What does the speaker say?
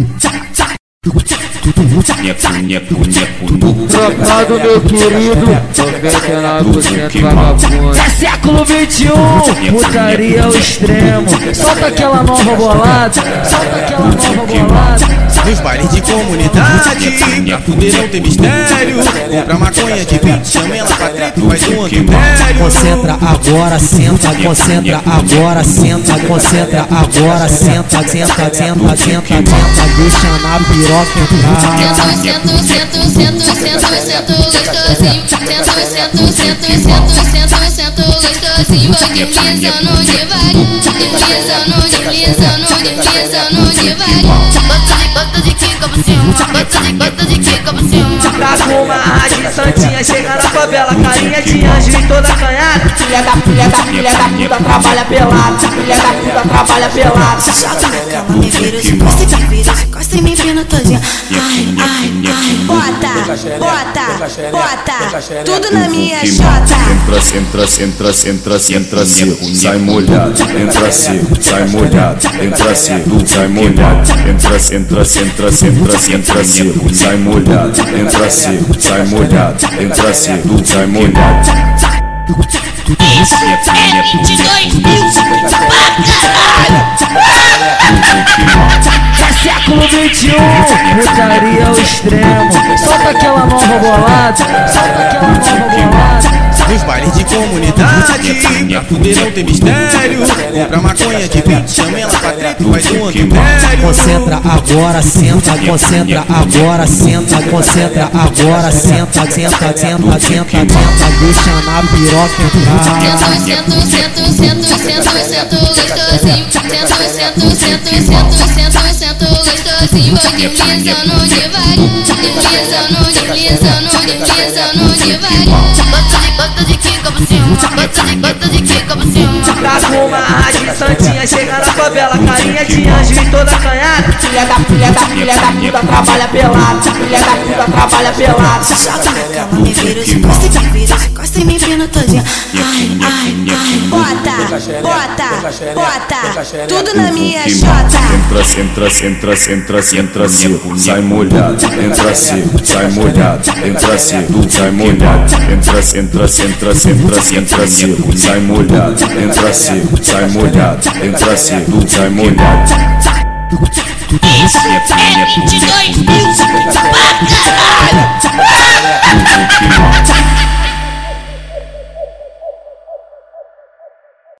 你炸我 Trocado meu querido, 99% vagabundo. É século 21, putaria ao extremo. Solta aquela nova bolada, solta aquela nova bolada. Nos bailes de comunidade, pra fuder não tem mistério. Compra maconha de 20, chama ela pra e faz um adultério. Concentra agora, senta, concentra agora, senta, concentra agora, senta, senta, senta, senta, senta, deixa na piroca entrar. Deslizando devagar, deslizando, deslizando, deslizando devagar. Gosto de, quica por cima, gosto de, gosto de quica por cima. Tá com uma rádio santinha, chega na favela, carinha de anjo e toda canhada. Filha da filha da filha da puta trabalha pelada, filha da puta trabalha se vira todinha. Ai, ai, ai. Bota, bota, bota, tudo na minha chota. Entra, entra, entra, entra, entra seco, sai molhado, entra seco, sai molhado, entra seco, sai molhado, entra, entra, entra, entra, entra seco, sai molhado, entra seco, sai molhado, entra seco, sai molhado. 2021, putaria ao extremo. Solta aquela nova bolada, solta aquela nova bolada. Nos bailes de comunidade, pra fuder não tem mistério. Compra maconha de 20, chama ela pra treta e faz um. Concentra agora, senta, concentra agora, senta, concentra agora, senta, senta, senta, senta, senta, deixa na piroca entrar. Sento, sento, sento, sento, sento, sento, gostosinho. Sento, sento, sento, sento, sento, sento deslizando devagar, deslizando, deslizando, deslizando devagar. Gosto de, gosto de quica por cima, gosto de, gosto de quica por cima. Tá com uma rádio santinha, chega na favela, carinha de anjo e toda canhada. Filha da filha da filha da puta trabalha pelada, filha da puta trabalha pelada. Cama, me vira, se costa, me vira, se costa e me vira todinha. Ai, ai, ai. Bota, bota, bota, tudo na minha chota. Entra, entra, entra, entra, entra seco, sai molhado, entra seco, sai molhado, entra seco, sai molhado, entra, entra, entra, entra, entra seco, sai molhado, entra seco, sai molhado, entra seco, sai molhado. É 22 mil pra caralho.